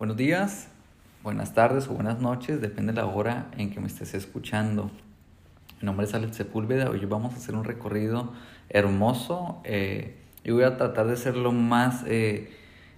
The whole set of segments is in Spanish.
Buenos días, buenas tardes o buenas noches, depende de la hora en que me estés escuchando. Mi nombre es Alex Sepúlveda, hoy vamos a hacer un recorrido hermoso eh, y voy a tratar de ser lo más eh,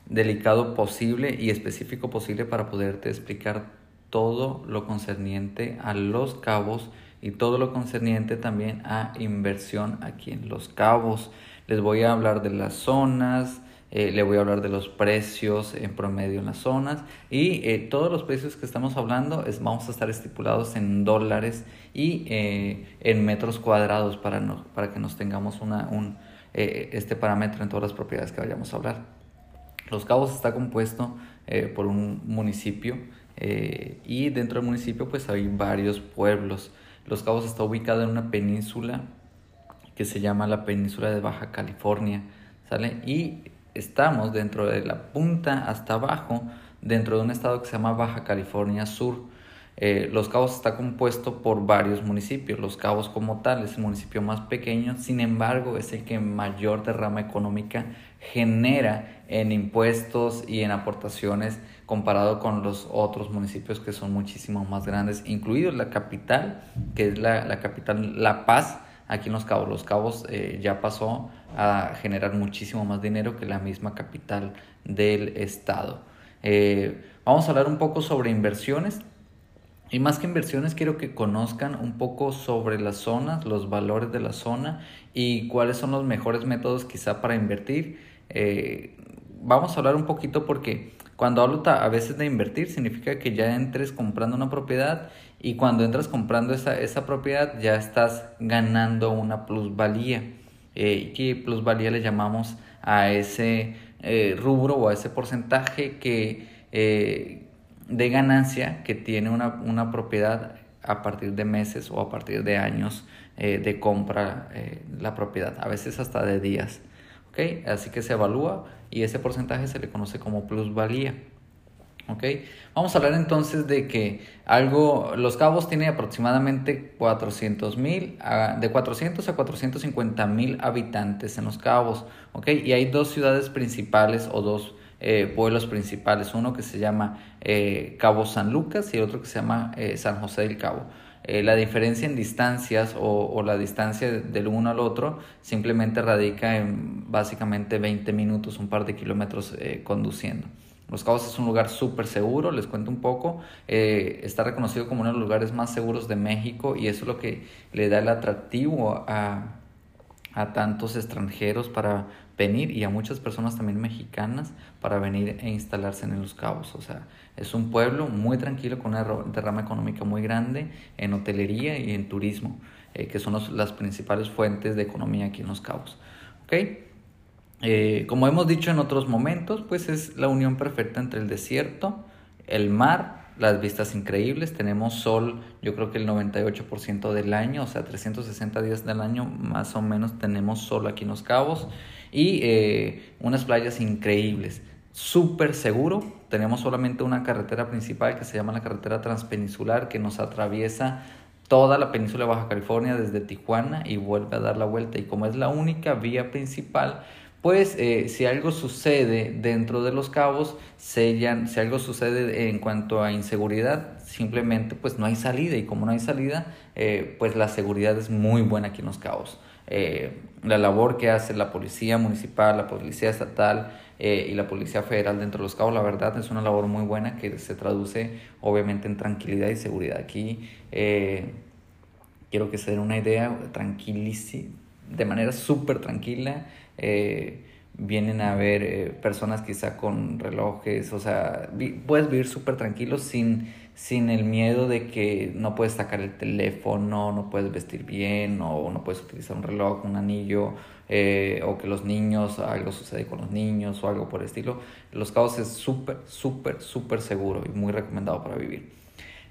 delicado posible y específico posible para poderte explicar todo lo concerniente a los cabos y todo lo concerniente también a inversión aquí en los cabos. Les voy a hablar de las zonas, eh, le voy a hablar de los precios en promedio en las zonas y eh, todos los precios que estamos hablando es, vamos a estar estipulados en dólares y eh, en metros cuadrados para, no, para que nos tengamos una, un, este parámetro en todas las propiedades que vayamos a hablar. Los Cabos está compuesto por un municipio y dentro del municipio pues hay varios pueblos. Los Cabos está ubicado en una península que se llama la península de Baja California, ¿sale? Y estamos dentro de la punta hasta abajo, dentro de un estado que se llama Baja California Sur. Eh, Los Cabos está compuesto por varios municipios. Los Cabos como tal es el municipio más pequeño, sin embargo es el que mayor derrama económica genera en impuestos y en aportaciones comparado con los otros municipios que son muchísimo más grandes, incluido la capital, que es la, la capital La Paz, aquí en Los Cabos. Los Cabos eh, ya pasó a generar muchísimo más dinero que la misma capital del estado. Eh, vamos a hablar un poco sobre inversiones. Y más que inversiones, quiero que conozcan un poco sobre las zonas, los valores de la zona y cuáles son los mejores métodos quizá para invertir. Eh, vamos a hablar un poquito porque cuando hablo a veces de invertir significa que ya entres comprando una propiedad y cuando entras comprando esa, esa propiedad ya estás ganando una plusvalía. Eh, ¿Qué plusvalía le llamamos a ese eh, rubro o a ese porcentaje que, eh, de ganancia que tiene una, una, propiedad a partir de meses o a partir de años eh, de compra la propiedad, a veces hasta de días? ¿okay? Así que se evalúa y ese porcentaje se le conoce como plusvalía. ¿Okay? Vamos a hablar entonces de que algo, Los Cabos tiene aproximadamente 400 mil, de 400 a 450 mil habitantes en Los Cabos, ¿okay? Y hay dos ciudades principales o dos eh, pueblos principales, uno que se llama eh, Cabo San Lucas y otro que se llama eh, San José del Cabo. La diferencia en distancias o, la distancia del uno al otro simplemente radica en básicamente 20 minutos, un par de kilómetros conduciendo. Los Cabos es un lugar súper seguro, les cuento un poco. Eh, está reconocido como uno de los lugares más seguros de México y eso es lo que le da el atractivo a, tantos extranjeros para venir y a muchas personas también mexicanas para venir e instalarse en Los Cabos. O sea, es un pueblo muy tranquilo con una derrama económica muy grande en hotelería y en turismo, eh, que son las principales fuentes de economía aquí en Los Cabos. ¿Okay? Eh, como hemos dicho en otros momentos, pues es la unión perfecta entre el desierto, el mar las vistas increíbles, tenemos sol yo creo que el 98% del año, o sea 360 días del año más o menos tenemos sol aquí en Los Cabos. Y eh, unas playas increíbles, súper seguro, tenemos solamente una carretera principal que se llama la carretera transpeninsular que nos atraviesa toda la península de Baja California desde Tijuana y vuelve a dar la vuelta. Y como es la única vía principal, pues eh, si algo sucede dentro de los cabos, sellan, si algo sucede en cuanto a inseguridad, simplemente pues no hay salida y como no hay salida, eh, pues la seguridad es muy buena aquí en los cabos. Eh, la labor que hace la policía municipal, la policía estatal y la policía federal dentro de los cabos, la verdad es una labor muy buena que se traduce obviamente en tranquilidad y seguridad. Aquí quiero que se den una idea, tranquilísima, de manera súper tranquila eh, vienen a ver eh, personas quizá con relojes, o sea, puedes vivir súper tranquilo sin, sin el miedo de que no puedes sacar el teléfono, no puedes vestir bien, o no puedes utilizar un reloj, un anillo, eh, o que los niños, algo sucede con los niños o algo por el estilo. Los Cabos es súper, súper, súper seguro y muy recomendado para vivir.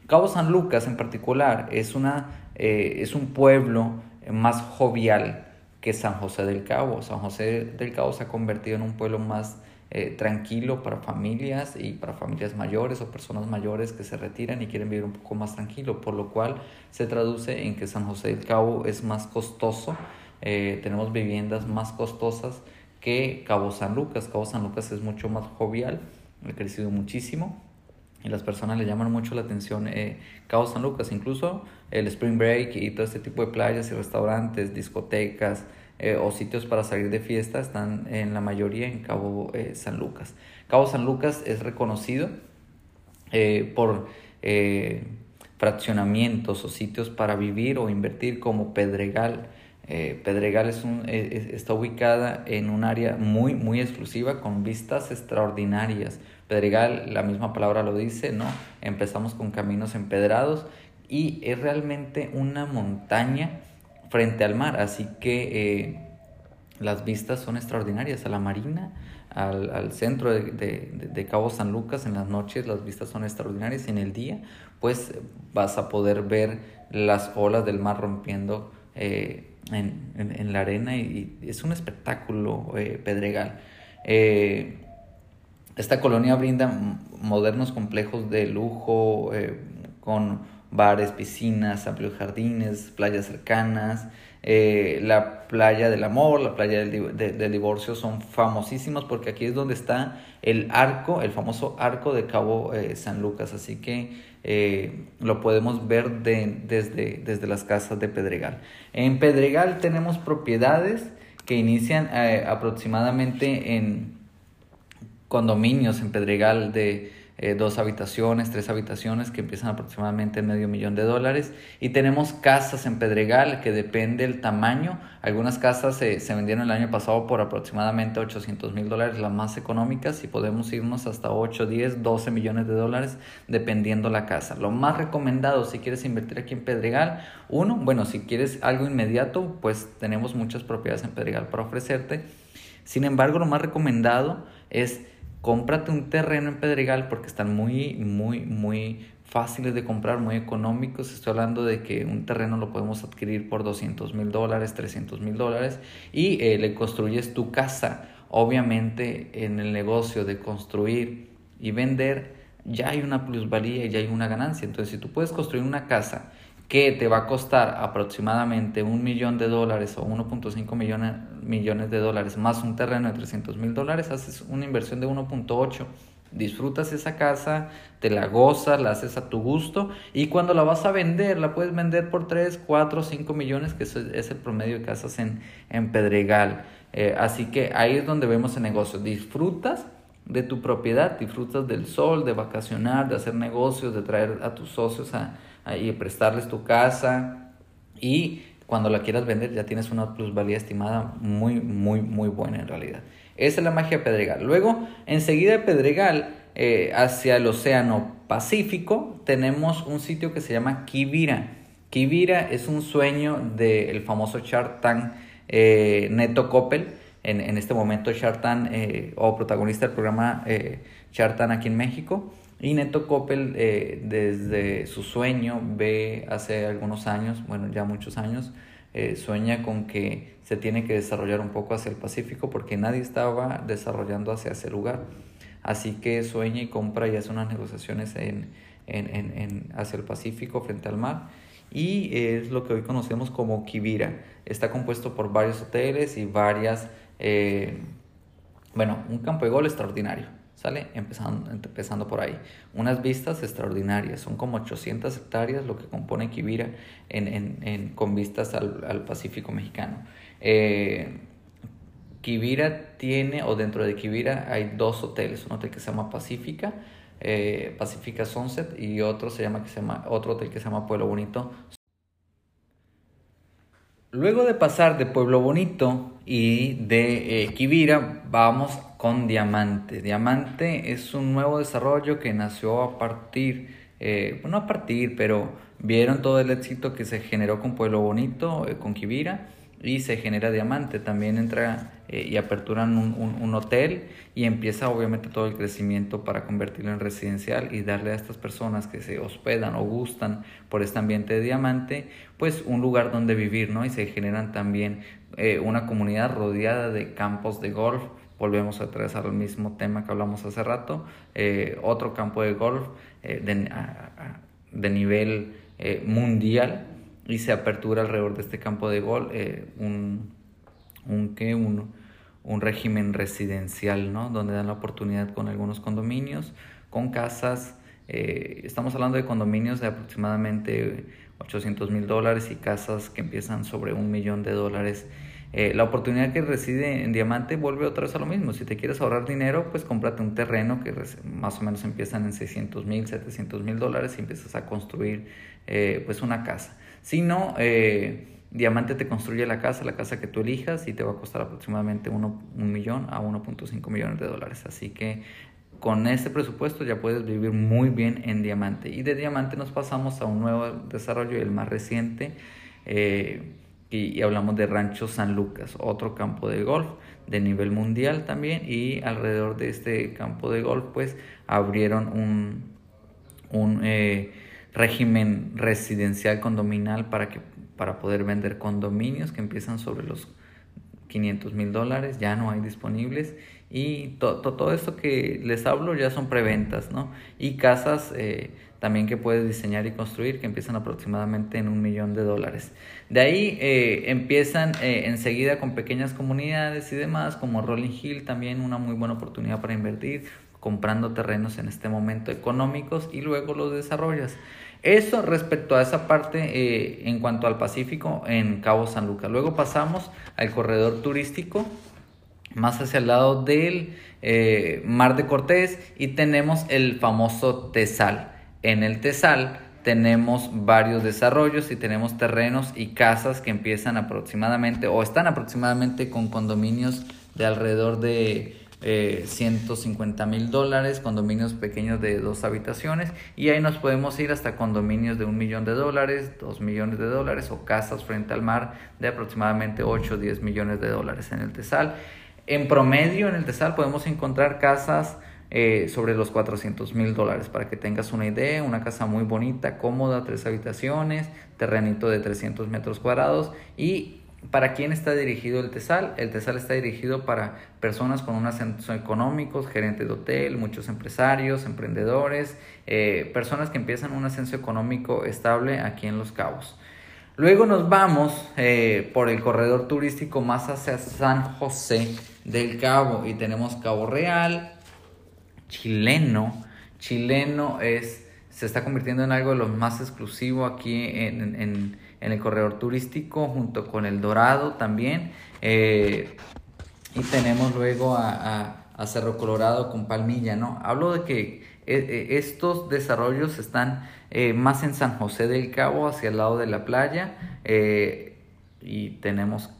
Cabo San Lucas en particular es, una, es un pueblo más jovial, que San José del Cabo. San José del Cabo se ha convertido en un pueblo más eh, tranquilo para familias y para familias mayores o personas mayores que se retiran y quieren vivir un poco más tranquilo, por lo cual se traduce en que San José del Cabo es más costoso, eh, tenemos viviendas más costosas que Cabo San Lucas. Cabo San Lucas es mucho más jovial ha crecido muchísimo y las personas le llaman mucho la atención eh, Cabo San Lucas, incluso el Spring Break y todo este tipo de playas y restaurantes, discotecas eh, o sitios para salir de fiesta están en la mayoría en Cabo eh, San Lucas. Cabo San Lucas es reconocido por fraccionamientos o sitios para vivir o invertir como Pedregal. Pedregal es un, está ubicada en un área muy, muy exclusiva con vistas extraordinarias Pedregal, la misma palabra lo dice, ¿no? Empezamos con caminos empedrados y es realmente una montaña frente al mar, así que eh, las vistas son extraordinarias a la marina, al, centro de, Cabo San Lucas en las noches las vistas son extraordinarias y en el día pues vas a poder ver las olas del mar rompiendo eh, en, la arena y, es un espectáculo eh, Pedregal. Esta colonia brinda modernos complejos de lujo eh, con bares, piscinas, amplios jardines, playas cercanas. Eh, la playa del amor, la playa del, divorcio son famosísimos porque aquí es donde está el arco, el famoso arco de Cabo eh, San Lucas. Así que lo podemos ver desde, desde las casas de Pedregal. En Pedregal tenemos propiedades que inician aproximadamente en condominios en Pedregal de eh, dos habitaciones, tres habitaciones que empiezan aproximadamente en medio millón de dólares. Y tenemos casas en Pedregal que depende del tamaño. Algunas casas se vendieron el año pasado por aproximadamente 800 mil dólares, las más económicas, y podemos irnos hasta 8, 10, 12 millones de dólares dependiendo la casa. Lo más recomendado si quieres invertir aquí en Pedregal, uno, bueno, si quieres algo inmediato, pues tenemos muchas propiedades en Pedregal para ofrecerte. Sin embargo, lo más recomendado es cómprate un terreno en Pedregal porque están muy, muy, muy fáciles de comprar, muy económicos. Estoy hablando de que un terreno lo podemos adquirir por 200 mil dólares, 300 mil dólares y eh, le construyes tu casa. Obviamente en el negocio de construir y vender ya hay una plusvalía y ya hay una ganancia. Entonces si tú puedes construir una casa que te va a costar aproximadamente un millón de dólares o 1.5 millones, millones de dólares más un terreno de 300 mil dólares, haces una inversión de 1.8, disfrutas esa casa, te la gozas, la haces a tu gusto y cuando la vas a vender, la puedes vender por 3, 4, 5 millones, que es el promedio de casas en, en Pedregal. Eh, así que ahí es donde vemos el negocio. Disfrutas de tu propiedad, disfrutas del sol, de vacacionar, de hacer negocios, de traer a tus socios a y prestarles tu casa y cuando la quieras vender ya tienes una plusvalía estimada muy, muy, muy buena en realidad. Esa es la magia de Pedregal. Luego, enseguida de Pedregal, eh, hacia el Océano Pacífico, tenemos un sitio que se llama Kibira. Kibira es un sueño del famoso Chartan eh, Neto Coppel. En, en, este momento Chartan, eh, o protagonista del programa eh, Chartan aquí en México. Y Neto Coppel, eh, desde su sueño, ve hace algunos años, bueno, ya muchos años, eh, sueña con que se tiene que desarrollar un poco hacia el Pacífico porque nadie estaba desarrollando hacia ese lugar. Así que sueña y compra y hace unas negociaciones en, en, en, hacia el Pacífico frente al mar. Y es lo que hoy conocemos como Kibira. Está compuesto por varios hoteles y varias, eh, bueno, un campo de gol extraordinario ¿Sale? Empezando, empezando por ahí. Unas vistas extraordinarias, son como 800 hectáreas lo que compone Quivira en, en, con vistas al, Pacífico mexicano. Eh, tiene, o dentro de Quivira hay dos hoteles, un hotel que se llama Pacífica, eh, Sunset, y otro, se llama, que se llama, otro hotel que se llama Pueblo Bonito. Luego de pasar de Pueblo Bonito y de eh, vamos con Diamante. Diamante es un nuevo desarrollo que nació a partir, eh, no a partir, pero vieron todo el éxito que se generó con Pueblo Bonito, eh, con Kibira, y se genera Diamante. También entra eh, y aperturan un, un, hotel y empieza obviamente todo el crecimiento para convertirlo en residencial y darle a estas personas que se hospedan o gustan por este ambiente de Diamante, pues un lugar donde vivir, ¿no? Y se generan también una comunidad rodeada de campos de golf volvemos a atravesar el mismo tema que hablamos hace rato, eh, otro campo de golf eh, de, nivel eh, mundial y se apertura alrededor de este campo de golf un, un, un, un régimen residencial, ¿no? Donde dan la oportunidad con algunos condominios, con casas. Estamos hablando de condominios de aproximadamente 800 mil dólares y casas que empiezan sobre un millón de dólares. Eh, la oportunidad que reside en Diamante vuelve otra vez a lo mismo. Si te quieres ahorrar dinero, pues cómprate un terreno que más o menos empiezan en 600 mil, 700 mil dólares y empiezas a construir eh, pues una casa. Si no, Diamante te construye la casa, la casa que tú elijas y te va a costar aproximadamente 1 un millón a 1.5 millones de dólares. Así que con este presupuesto ya puedes vivir muy bien en Diamante. Y de Diamante nos pasamos a un nuevo desarrollo, el más reciente, eh, y, hablamos de Rancho San Lucas, otro campo de golf de nivel mundial también. Y alrededor de este campo de golf pues abrieron un, un eh, régimen residencial condominal para que para poder vender condominios que empiezan sobre los 500 mil dólares, ya no hay disponibles. Y todo esto que les hablo ya son preventas, ¿no? Y casas eh, también que puedes diseñar y construir que empiezan aproximadamente en un millón de dólares. De ahí eh, empiezan eh, enseguida con pequeñas comunidades y demás, como Rolling Hill, también una muy buena oportunidad para invertir, comprando terrenos en este momento económicos y luego los desarrollas. Eso respecto a esa parte eh, en cuanto al Pacífico en Cabo San Lucas. Luego pasamos al corredor turístico más hacia el lado del Mar de Cortés y tenemos el famoso Tesal. En el Tesal tenemos varios desarrollos y tenemos terrenos y casas que empiezan aproximadamente o están aproximadamente con condominios de alrededor de eh, 150 mil dólares, condominios pequeños de dos habitaciones y ahí nos podemos ir hasta condominios de un millón de dólares, dos millones de dólares o casas frente al mar de aproximadamente 8 o 10 millones de dólares en el Tesal. En promedio en el Tesal podemos encontrar casas eh, sobre los 400 mil dólares para que tengas una idea, una casa muy bonita, cómoda, tres habitaciones, terrenito de 300 metros cuadrados y ¿Para quién está dirigido el TESAL? El TESAL está dirigido para personas con un ascenso económico, gerentes de hotel, muchos empresarios, emprendedores, eh, personas que empiezan un ascenso económico estable aquí en Los Cabos. Luego nos vamos eh, por el corredor turístico más hacia San José del Cabo y tenemos Cabo Real, chileno. Chileno es, se está convirtiendo en algo de lo más exclusivo aquí en en el corredor turístico junto con el Dorado también. Eh, y tenemos luego a, Cerro Colorado con Palmilla, ¿no? Hablo de que eh, eh, estos desarrollos están más en San José del Cabo, hacia el lado de la playa, y tenemos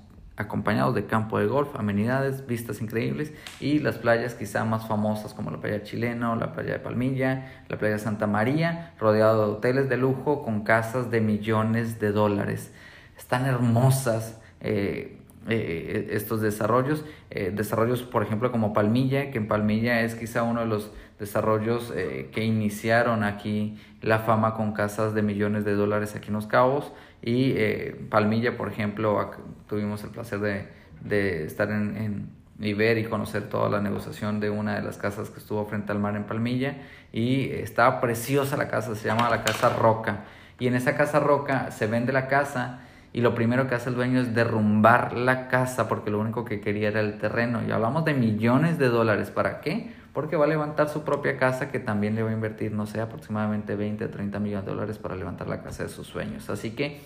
acompañados de campo de golf, amenidades, vistas increíbles y las playas quizá más famosas como la playa chilena la playa de Palmilla, la playa Santa María, rodeado de hoteles de lujo con casas de millones de dólares. Están hermosas. Eh, eh, estos desarrollos, eh, desarrollos por ejemplo como Palmilla, que en Palmilla es quizá uno de los desarrollos que iniciaron aquí la fama con casas de millones de dólares aquí en Los Cabos, y eh, Palmilla, por ejemplo, tuvimos el placer de, estar en, en, y ver y conocer toda la negociación de una de las casas que estuvo frente al mar en Palmilla. Y estaba preciosa la casa, se llama la Casa Roca. Y en esa Casa Roca se vende la casa y lo primero que hace el dueño es derrumbar la casa porque lo único que quería era el terreno. Y hablamos de millones de dólares. ¿Para qué? Porque va a levantar su propia casa que también le va a invertir, no sé, aproximadamente 20 o 30 millones de dólares para levantar la casa de sus sueños. Así que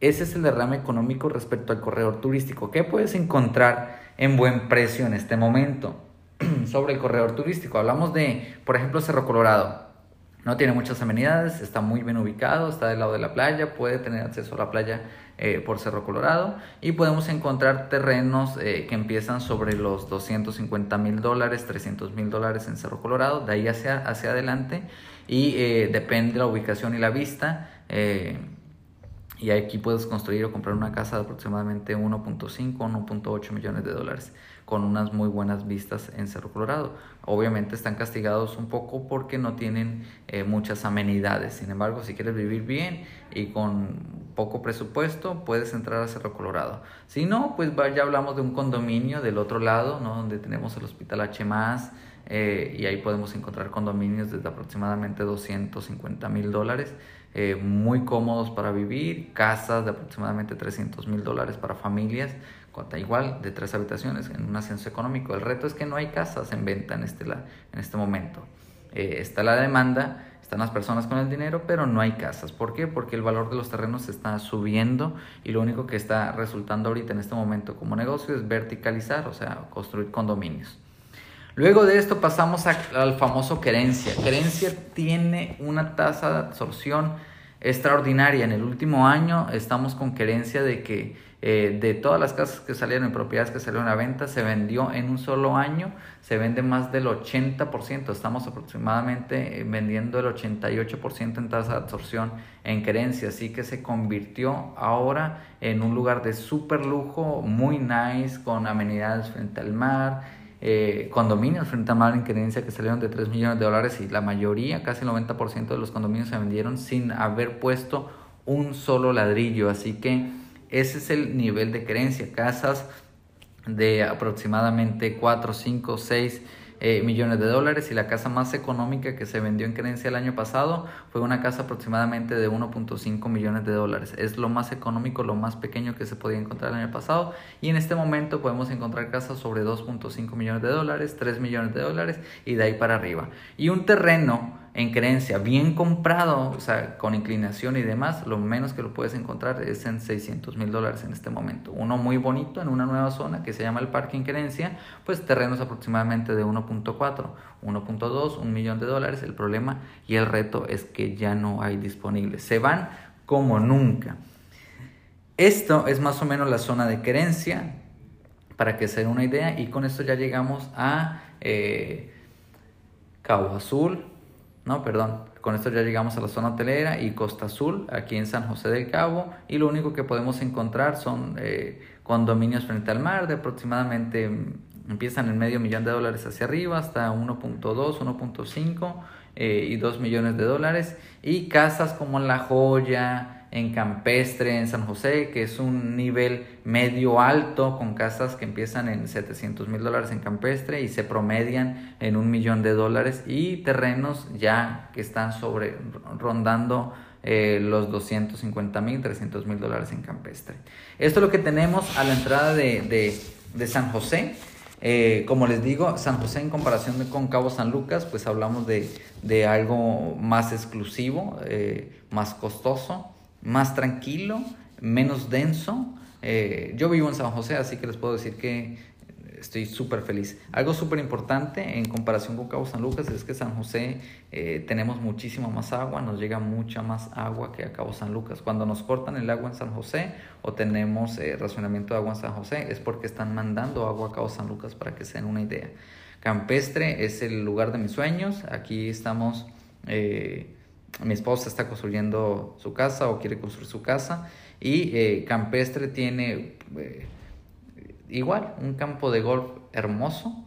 ese es el derrame económico respecto al corredor turístico. ¿Qué puedes encontrar en buen precio en este momento? Sobre el corredor turístico, hablamos de, por ejemplo, Cerro Colorado. No tiene muchas amenidades, está muy bien ubicado, está del lado de la playa, puede tener acceso a la playa eh, por Cerro Colorado y podemos encontrar terrenos eh, que empiezan sobre los 250 mil dólares, 300 mil dólares en Cerro Colorado, de ahí hacia, hacia adelante y eh, depende de la ubicación y la vista. Y aquí puedes construir o comprar una casa de aproximadamente 1.5 o 1.8 millones de dólares con unas muy buenas vistas en Cerro Colorado. Obviamente están castigados un poco porque no tienen eh, muchas amenidades. Sin embargo, si quieres vivir bien y con poco presupuesto, puedes entrar a Cerro Colorado. Si no, pues ya hablamos de un condominio del otro lado, ¿no? donde tenemos el Hospital H eh, y ahí podemos encontrar condominios desde aproximadamente 250 mil dólares. Eh, muy cómodos para vivir, casas de aproximadamente 300 mil dólares para familias igual de tres habitaciones en un ascenso económico. El reto es que no hay casas en venta en este, en este momento. Eh, está la demanda, están las personas con el dinero, pero no hay casas. ¿Por qué? Porque el valor de los terrenos está subiendo y lo único que está resultando ahorita en este momento como negocio es verticalizar, o sea, construir condominios. Luego de esto pasamos al famoso querencia. Querencia tiene una tasa de absorción extraordinaria. En el último año estamos con querencia de que eh, de todas las casas que salieron, en propiedades que salieron a venta, se vendió en un solo año, se vende más del 80%. Estamos aproximadamente eh, vendiendo el 88% en tasa de absorción en querencia. Así que se convirtió ahora en un lugar de súper lujo, muy nice, con amenidades frente al mar eh, condominios frente a mar en creencia que salieron de 3 millones de dólares y la mayoría, casi el 90% de los condominios se vendieron sin haber puesto un solo ladrillo. Así que ese es el nivel de creencia. Casas de aproximadamente 4, 5, 6 eh, millones de dólares y la casa más económica que se vendió en creencia el año pasado fue una casa aproximadamente de 1.5 millones de dólares. Es lo más económico, lo más pequeño que se podía encontrar el año pasado y en este momento podemos encontrar casas sobre 2.5 millones de dólares, 3 millones de dólares y de ahí para arriba. Y un terreno en creencia, bien comprado, o sea, con inclinación y demás, lo menos que lo puedes encontrar es en 600 mil dólares en este momento. Uno muy bonito en una nueva zona que se llama el Parque en Creencia, pues terrenos aproximadamente de 1.4, 1.2, un millón de dólares. El problema y el reto es que ya no hay disponibles. Se van como nunca. Esto es más o menos la zona de creencia, para que se den una idea, y con esto ya llegamos a eh, Cabo Azul, no, perdón. Con esto ya llegamos a la zona hotelera y Costa Azul, aquí en San José del Cabo, y lo único que podemos encontrar son eh, condominios frente al mar de aproximadamente, mm, empiezan en medio millón de dólares hacia arriba hasta 1.2, 1.5 eh, y 2 millones de dólares, y casas como La Joya, en Campestre, en San José, que es un nivel medio alto, con casas que empiezan en 700 mil dólares en Campestre y se promedian en un millón de dólares, y terrenos ya que están sobre rondando eh, los 250 mil, 300 mil dólares en Campestre. Esto es lo que tenemos a la entrada de, de, San José. Eh, como les digo, San José en comparación con Cabo San Lucas, pues hablamos de, de algo más exclusivo, eh, más costoso más tranquilo, menos denso. Eh, yo vivo en San José, así que les puedo decir que estoy súper feliz. Algo súper importante en comparación con Cabo San Lucas es que San José eh, tenemos muchísima más agua, nos llega mucha más agua que a Cabo San Lucas. Cuando nos cortan el agua en San José o tenemos eh, racionamiento de agua en San José es porque están mandando agua a Cabo San Lucas para que se den una idea. Campestre es el lugar de mis sueños, aquí estamos mi esposa está construyendo su casa o quiere construir su casa y eh, Campestre tiene eh, igual un campo de golf hermoso,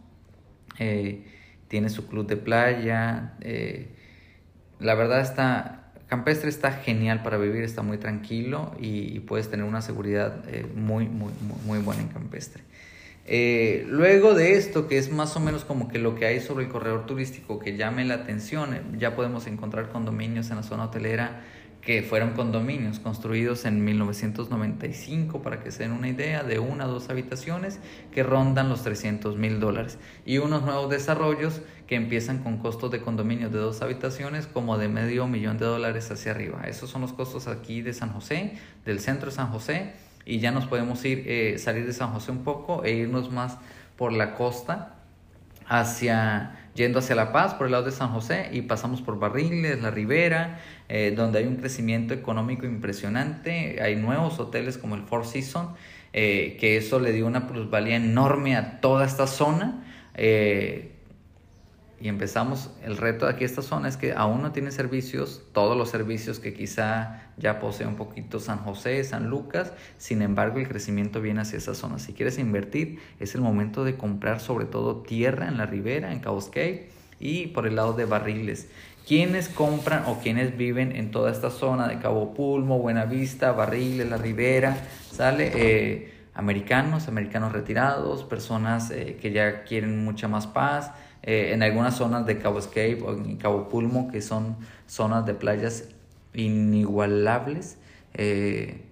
eh, tiene su club de playa, la verdad está, Campestre está genial para vivir, está muy tranquilo y, puedes tener una seguridad muy, muy, muy buena en Campestre. Eh, luego de esto, que es más o menos como que lo que hay sobre el corredor turístico que llame la atención, eh, ya podemos encontrar condominios en la zona hotelera que fueron condominios construidos en 1995, para que se den una idea, de una o dos habitaciones que rondan los 300 mil dólares. Y unos nuevos desarrollos que empiezan con costos de condominios de dos habitaciones como de medio millón de dólares hacia arriba. Esos son los costos aquí de San José, del centro de San José y ya nos podemos ir, eh, salir de San José un poco e irnos más por la costa, hacia, yendo hacia La Paz, por el lado de San José, y pasamos por Barriles, La Ribera, eh, donde hay un crecimiento económico impresionante, hay nuevos hoteles como el Four Seasons, eh, que eso le dio una plusvalía enorme a toda esta zona y empezamos, el reto de aquí esta zona es que aún no tiene servicios, todos los servicios que quizá ya posee un poquito San José, San Lucas, sin embargo el crecimiento viene hacia esa zona. Si quieres invertir, es el momento de comprar sobre todo tierra en la ribera, en Cabos Cay y por el lado de barriles. Quienes compran o quienes viven en toda esta zona de Cabo Pulmo, Buenavista, Barriles, la ribera, sale... Eh, americanos, americanos retirados, personas eh, que ya quieren mucha más paz, eh, en algunas zonas de Cabo Escape o en Cabo Pulmo, que son zonas de playas inigualables, eh,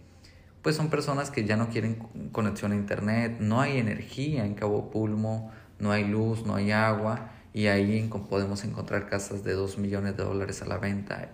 pues son personas que ya no quieren conexión a internet, no hay energía en Cabo Pulmo, no hay luz, no hay agua y ahí podemos encontrar casas de 2 millones de dólares a la venta.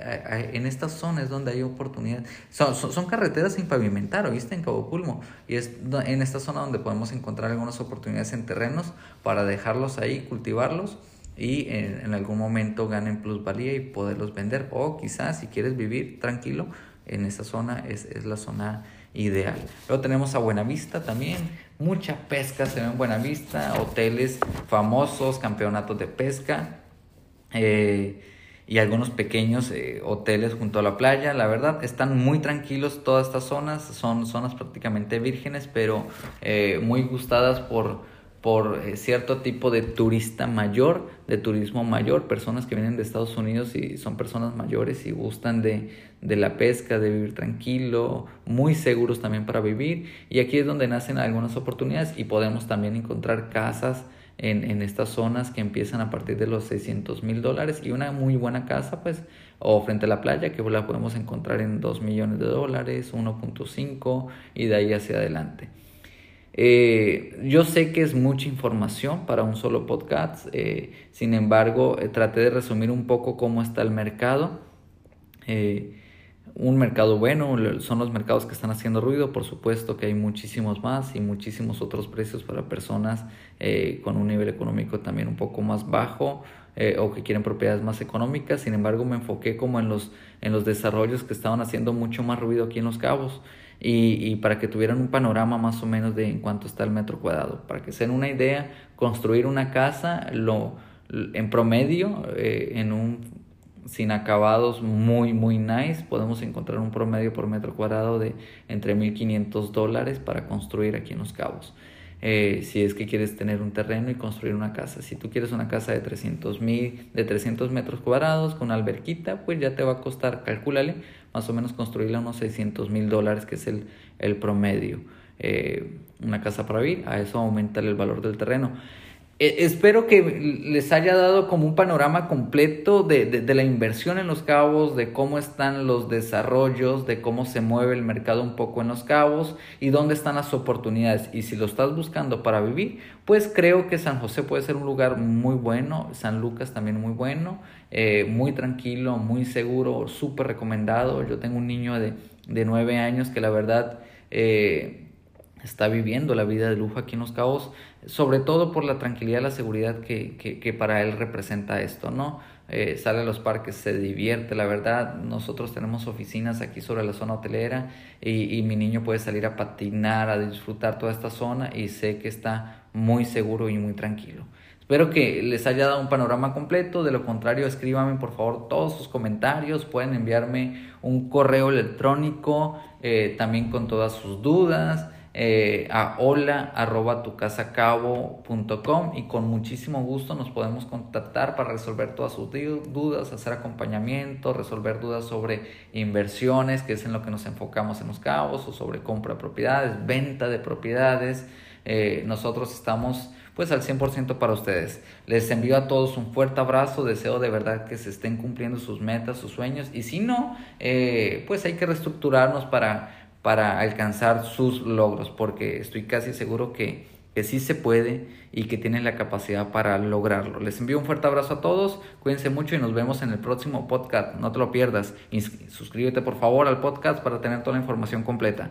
En estas zonas donde hay oportunidades, son, son, carreteras sin pavimentar, ¿oíste? En Cabo Pulmo. Y es en esta zona donde podemos encontrar algunas oportunidades en terrenos para dejarlos ahí, cultivarlos y en, algún momento ganen plusvalía y poderlos vender. O quizás si quieres vivir tranquilo, en esa zona es, es la zona ideal. Luego tenemos a Buenavista también, mucha pesca se ve en Buenavista, hoteles famosos, campeonatos de pesca eh, y algunos pequeños eh, hoteles junto a la playa. La verdad, están muy tranquilos todas estas zonas, son zonas prácticamente vírgenes, pero eh, muy gustadas por por eh, cierto tipo de turista mayor, de turismo mayor, personas que vienen de Estados Unidos y son personas mayores y gustan de, de, la pesca, de vivir tranquilo, muy seguros también para vivir. Y aquí es donde nacen algunas oportunidades y podemos también encontrar casas en, en estas zonas que empiezan a partir de los 600 mil dólares y una muy buena casa, pues, o frente a la playa que la podemos encontrar en 2 millones de dólares, 1.5 y de ahí hacia adelante. Eh, yo sé que es mucha información para un solo podcast, eh, sin embargo, eh, traté de resumir un poco cómo está el mercado. un mercado bueno son los mercados que están haciendo ruido, por supuesto que hay muchísimos más y muchísimos otros precios para personas con un nivel económico también un poco más bajo o que quieren propiedades más económicas, sin embargo me enfoqué como en los, en los desarrollos que estaban haciendo mucho más ruido aquí en Los Cabos y, para que tuvieran un panorama más o menos de en cuánto está el metro cuadrado. Para que se den una idea, construir una casa lo, en promedio, eh, en un sin acabados muy muy nice, podemos encontrar un promedio por metro cuadrado de entre 1.500 dólares para construir aquí en Los Cabos. Eh, si es que quieres tener un terreno y construir una casa. Si tú quieres una casa de 300, mil, de 300 metros cuadrados con alberquita, pues ya te va a costar, calcúlale, más o menos construirla unos 600 mil dólares, que es el, el promedio. Eh, una casa para vivir, a eso aumenta el valor del terreno. E, espero que les haya dado como un panorama completo de, de, la inversión en los cabos, de cómo están los desarrollos, de cómo se mueve el mercado un poco en los cabos y dónde están las oportunidades. Y si lo estás buscando para vivir, pues creo que San José puede ser un lugar muy bueno, San Lucas también muy bueno, eh, muy tranquilo, muy seguro, súper recomendado. Yo tengo un niño de, de 9 años que la verdad... Eh, está viviendo la vida de lujo aquí en Los Cabos, sobre todo por la tranquilidad la seguridad que, que, para él representa esto, ¿no? Eh, sale a los parques, se divierte, la verdad, nosotros tenemos oficinas aquí sobre la zona hotelera y, y mi niño puede salir a patinar, a disfrutar toda esta zona y sé que está muy seguro y muy tranquilo. Espero que les haya dado un panorama completo, de lo contrario escríbanme por favor todos sus comentarios, pueden enviarme un correo electrónico eh, también con todas sus dudas eh, a hola arroba tucasacabo.com y con muchísimo gusto nos podemos contactar para resolver todas sus dudas, hacer acompañamiento, resolver dudas sobre inversiones, que es en lo que nos enfocamos en los cabos, o sobre compra de propiedades, venta de propiedades. Eh, nosotros estamos pues al 100% para ustedes. Les envío a todos un fuerte abrazo, deseo de verdad que se estén cumpliendo sus metas, sus sueños y si no, eh, pues hay que reestructurarnos para para alcanzar sus logros, porque estoy casi seguro que, que sí se puede y que tienen la capacidad para lograrlo. Les envío un fuerte abrazo a todos, cuídense mucho y nos vemos en el próximo podcast, no te lo pierdas. suscríbete por favor al podcast para tener toda la información completa.